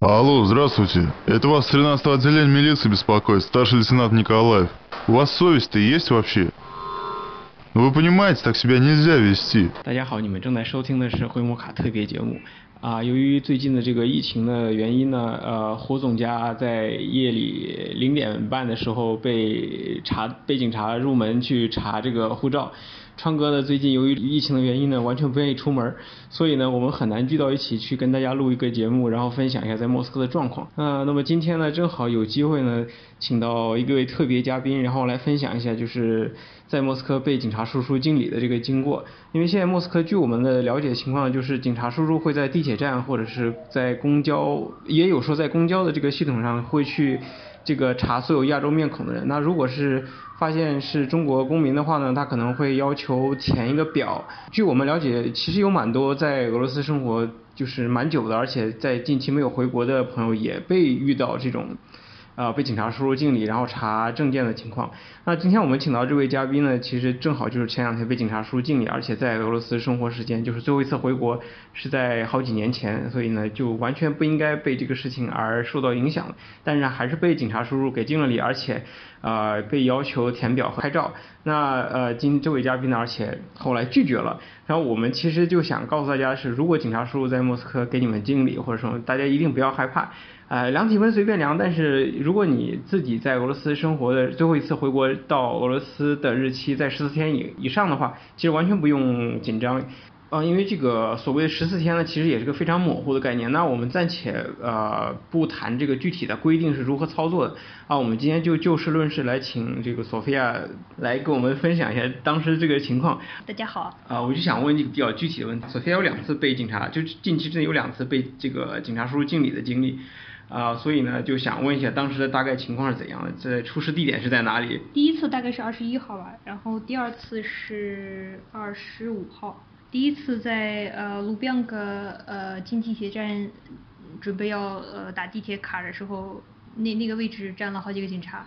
Алло, здравствуйте. Это вас с 13-го отделения милиции беспокоит, старший лейтенант Николаев. У вас совесть-то есть вообще? Ну вы понимаете, так себя нельзя вести. 大家好，你们正在收听的是灰摩卡特别节目。 啊，由于最近的这个疫情的原因呢，呃，胡总家在夜里零点半的时候被查，被警察入门去查这个护照。川哥呢，最近由于疫情的原因呢，完全不愿意出门，所以呢，我们很难聚到一起去跟大家录一个节目，然后分享一下在莫斯科的状况。啊，那么今天呢，正好有机会呢，请到一位特别嘉宾，然后来分享一下就是在莫斯科被警察叔叔敬礼的这个经过。因为现在莫斯科据我们的了解情况，就是警察叔叔会在地铁站或者是在公交，也有说在公交的这个系统上会去这个查所有亚洲面孔的人。那如果是发现是中国公民的话呢，他可能会要求填一个表。据我们了解，其实有蛮多在俄罗斯生活就是蛮久的，而且在近期没有回国的朋友也被遇到这种。呃，被警察输入敬礼，然后查证件的情况。那今天我们请到这位嘉宾呢，其实正好就是前两天被警察输入敬礼，而且在俄罗斯生活时间，就是最后一次回国是在好几年前，所以呢，就完全不应该被这个事情而受到影响。但是还是被警察输入给敬了礼，而且呃被要求填表和拍照。那呃今这位嘉宾呢，而且后来拒绝了。然后我们其实就想告诉大家是，如果警察叔叔在莫斯科给你们敬礼或者说，大家一定不要害怕。呃，量体温随便量，但是如果你自己在俄罗斯生活的最后一次回国到俄罗斯的日期在十四天以以上的话，其实完全不用紧张。啊，因为这个所谓的十四天呢，其实也是个非常模糊的概念。那我们暂且呃不谈这个具体的规定是如何操作的。啊，我们今天就就事论事来请这个索菲亚来跟我们分享一下当时这个情况。大家好。啊，我就想问一个比较具体的问题。索菲亚有两次被警察，就近期之内有两次被这个警察叔叔敬礼的经历。啊，所以呢，就想问一下当时的大概情况是怎样的？在出事地点是在哪里？第一次大概是二十一号吧，然后第二次是二十五号。第一次在呃卢比安格呃进地铁站，准备要呃打地铁卡的时候，那那个位置站了好几个警察，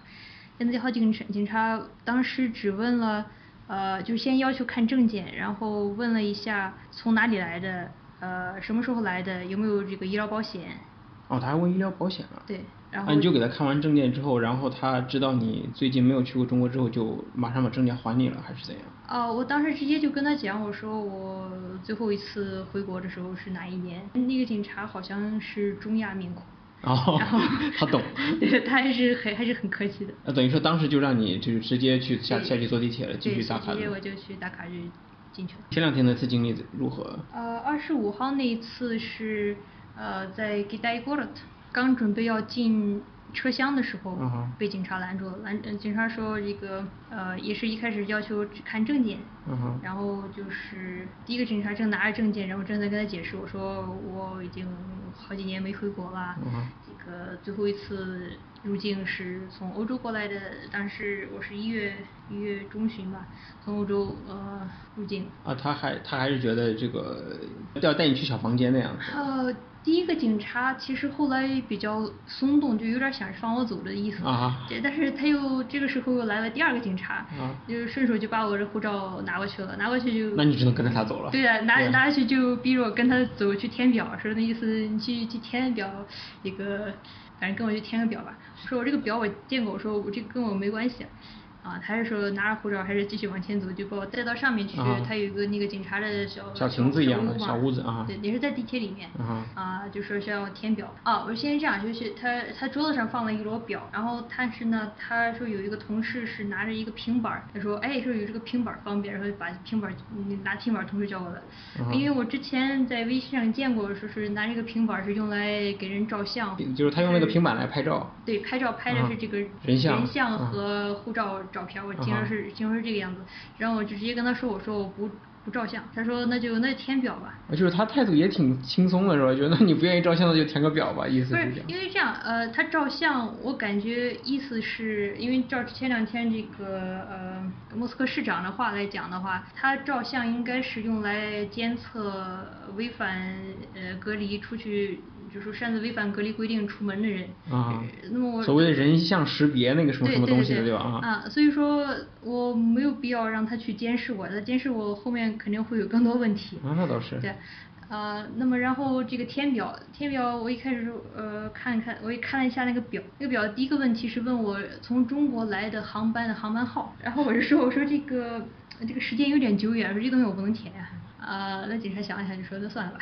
那好几个警察当时只问了呃，就先要求看证件，然后问了一下从哪里来的，呃什么时候来的，有没有这个医疗保险。哦，他还问医疗保险了。对，然后你就给他看完证件之后，然后他知道你最近没有去过中国之后，就马上把证件还你了，还是怎样？哦，我当时直接就跟他讲，我说我最后一次回国的时候是哪一年？那个警察好像是中亚面孔。哦，然后他懂。对，他还是很还是很客气的。那等于说当时就让你就是直接去下下去坐地铁了，继续打卡。直接我就去打卡就进去了。前两天那次经历如何？呃，二十五号那一次是。呃，在给带过了，刚准备要进车厢的时候，被警察拦住了。拦，警察说这个，呃，也是一开始要求只看证件，然后就是第一个警察正拿着证件，然后正在跟他解释，我说我已经好几年没回国了，这个最后一次入境是从欧洲过来的，当时我是一月一月中旬吧，从欧洲呃入境。啊，他还他还是觉得这个要带你去小房间那样。呃。第一个警察其实后来比较松动，就有点想放我走的意思。啊。但是他又这个时候又来了第二个警察，就顺手就把我的护照拿过去了，拿过去就。那你只能跟着他走了。对啊，拿拿下去就逼着我跟他走去填表，说那意思你去去填表，一个反正跟我去填个表吧。我说我这个表我见过，我说我这跟我没关系。啊，他是说拿着护照还是继续往前走，就把我带到上面去。他有一个那个警察的小小亭子一样的小屋子啊。对，也是在地铁里面。啊，就说需要填表。啊，我先这样，就是他他桌子上放了一摞表，然后但是呢，他说有一个同事是拿着一个平板，他说哎，说有这个平板方便，然后把平板拿平板同事叫过来。因为我之前在微信上见过，说是拿这个平板是用来给人照相。就是他用那个平板来拍照。对，拍照拍的是这个人像人像和护照。照片我听说是听说是这个样子，然后我就直接跟他说我说我不不照相，他说那就那填表吧。就是他态度也挺轻松的是吧？觉得你不愿意照相那就填个表吧，意思是这样。因为这样呃他照相我感觉意思是因为照前两天这个呃莫斯科市长的话来讲的话，他照相应该是用来监测违反呃隔离出去。就是擅自违反隔离规定出门的人，啊，那么我所谓的人像识别那个什么什么东西的对吧？啊，所以说我没有必要让他去监视我，他监视我后面肯定会有更多问题。啊，那倒是。对，呃，那么然后这个填表，填表我一开始呃看看，我也看了一下那个表，那个表第一个问题是问我从中国来的航班的航班号，然后我就说我说这个这个时间有点久远，说这东西我不能填呀。啊，那警察想了想就说那算了吧。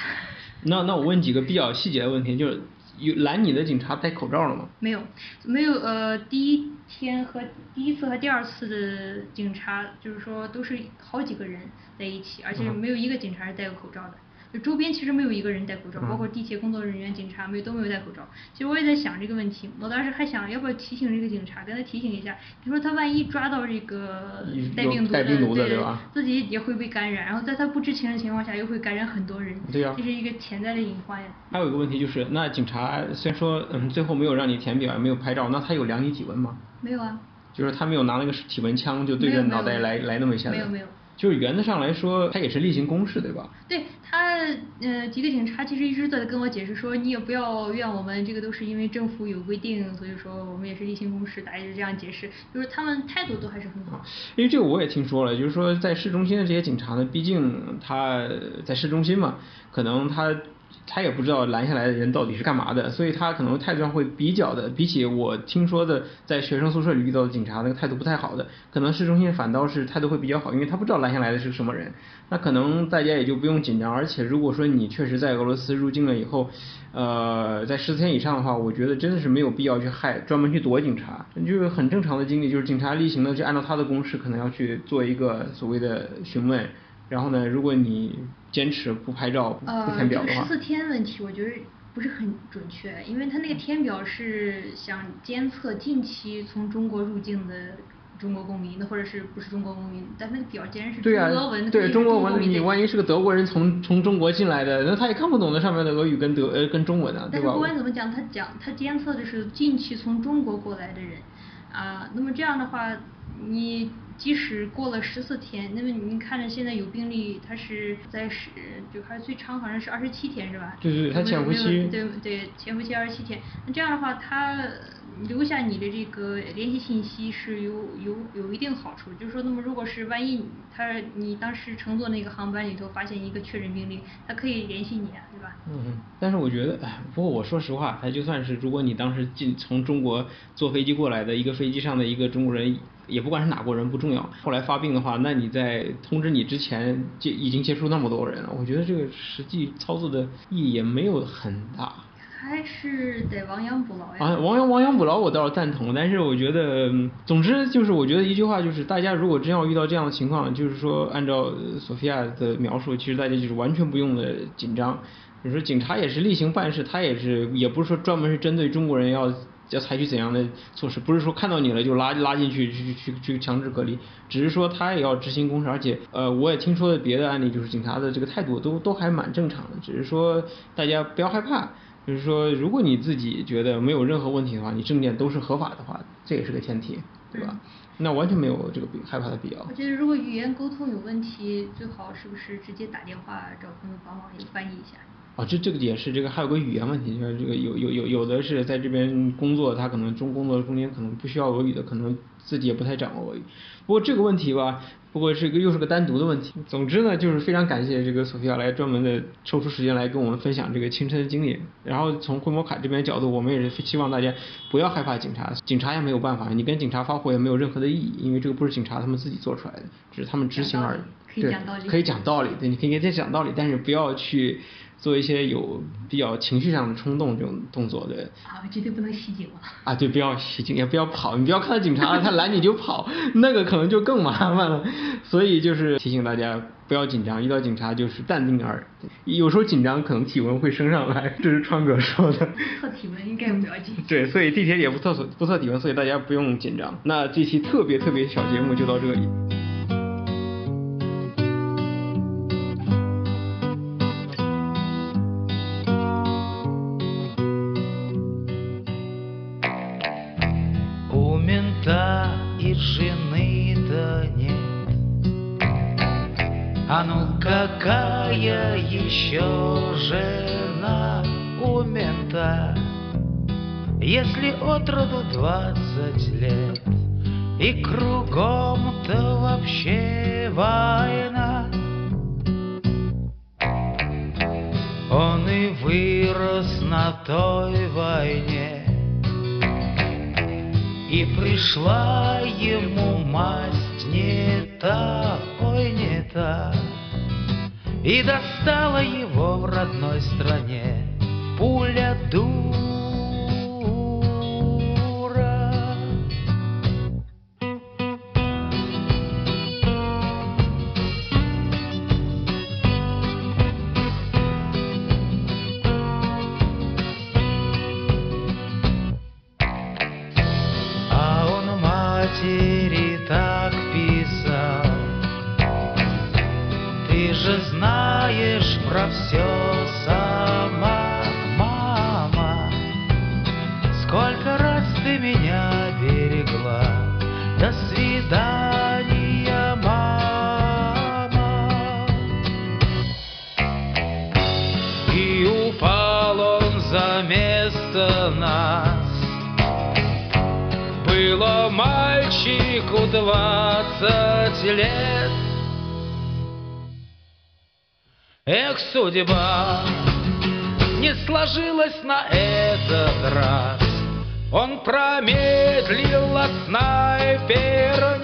那那我问几个比较细节的问题，就是有拦你的警察戴口罩了吗？没有，没有呃，第一天和第一次和第二次的警察就是说都是好几个人在一起，而且没有一个警察是戴过口罩的。就周边其实没有一个人戴口罩，包括地铁工作人员、警察没都没有戴口罩。其实我也在想这个问题，我当时还想要不要提醒这个警察，跟他提醒一下，你说他万一抓到这个带病毒的，对吧？自己也会被感染，然后在他不知情的情况下又会感染很多人，对呀，这是一个潜在的隐患呀。还有一个问题就是，那警察虽然说嗯最后没有让你填表，也没有拍照，那他有量你体温吗？没有啊。就是他没有拿那个体温枪就对着脑袋来来那么一下。没有没有。就是原则上来说，他也是例行公事，对吧？对他，呃，几个警察其实一直在跟我解释说，你也不要怨我们，这个都是因为政府有规定，所以说我们也是例行公事，大家就这样解释，就是他们态度都还是很好。因为这个我也听说了，就是说在市中心的这些警察呢，毕竟他在市中心嘛，可能他。他也不知道拦下来的人到底是干嘛的，所以他可能态度上会比较的，比起我听说的在学生宿舍里遇到的警察那个态度不太好的，可能市中心反倒是态度会比较好，因为他不知道拦下来的是什么人，那可能大家也就不用紧张。而且如果说你确实在俄罗斯入境了以后，呃，在十四天以上的话，我觉得真的是没有必要去害专门去躲警察，就是很正常的经历，就是警察例行的就按照他的公式可能要去做一个所谓的询问。然后呢，如果你坚持不拍照、不填表的话，十四天问题我觉得不是很准确，因为他那个填表是想监测近期从中国入境的中国公民，那或者是不是中国公民，但那个表既然是中俄文，对中国文，你万一是个德国人从从中国进来的，那他也看不懂那上面的俄语跟德呃跟中文啊，对吧？但是不管怎么讲，他讲他监测的是近期从中国过来的人，啊，那么这样的话，你。即使过了十四天，那么你看着现在有病例，他是在十，就还最长好像是二十七天是吧？对对，他潜伏期。对对，潜伏期二十七天。那这样的话，他留下你的这个联系信息是有有有一定好处，就是说，那么如果是万一他你当时乘坐那个航班里头发现一个确诊病例，他可以联系你啊，对吧？嗯嗯。但是我觉得，哎，不过我说实话，他就算是如果你当时进从中国坐飞机过来的一个飞机上的一个中国人。也不管是哪国人不重要，后来发病的话，那你在通知你之前接已经接触那么多人了，我觉得这个实际操作的意义也没有很大。还是得亡羊补牢呀。啊，亡羊亡羊补牢我倒是赞同，但是我觉得，总之就是我觉得一句话就是，大家如果真要遇到这样的情况，就是说按照索菲亚的描述，其实大家就是完全不用的紧张。你说警察也是例行办事，他也是也不是说专门是针对中国人要。要采取怎样的措施？不是说看到你了就拉拉进去去去去强制隔离，只是说他也要执行公事。而且，呃，我也听说的别的案例，就是警察的这个态度都都还蛮正常的。只是说大家不要害怕，就是说如果你自己觉得没有任何问题的话，你证件都是合法的话，这也是个前提，对吧？那完全没有这个害怕的必要。我觉得如果语言沟通有问题，最好是不是直接打电话找朋友帮忙也翻译一下。啊，这这个也是这个还有个语言问题，就是这个有有有有的是在这边工作，他可能中工作中间可能不需要俄语的，可能自己也不太掌握俄语。不过这个问题吧，不过是一个又是个单独的问题。总之呢，就是非常感谢这个索菲亚来专门的抽出时间来跟我们分享这个亲身的经历。然后从惠摩卡这边角度，我们也是希望大家不要害怕警察，警察也没有办法，你跟警察发火也没有任何的意义，因为这个不是警察他们自己做出来的，只是他们执行而已。可以讲道理，可以讲道理，对，你可以跟他讲道理，但是不要去。做一些有比较情绪上的冲动这种动作，对。啊，绝对不能袭警了。啊，对，不要袭警，也不要跑，你不要看到警察他拦你就跑，那个可能就更麻烦了。所以就是提醒大家不要紧张，遇到警察就是淡定而有时候紧张可能体温会升上来，这是川哥说的。测体温应该不要紧。对，所以地铁也不测不测体温，所以大家不用紧张。那这期特别特别小节目就到这里。А ну какая еще жена у мента, Если от роду двадцать лет И кругом-то вообще война? Он и вырос на той войне И пришла ему масть не та, ой, не та И достала его в родной стране. Пуля дура про все сама, мама. Сколько раз ты меня берегла. До свидания, мама. И упал он за место нас. Было мальчику двадцать лет. Эх, судьба, не сложилась на этот раз. Он промедлил, а снайпер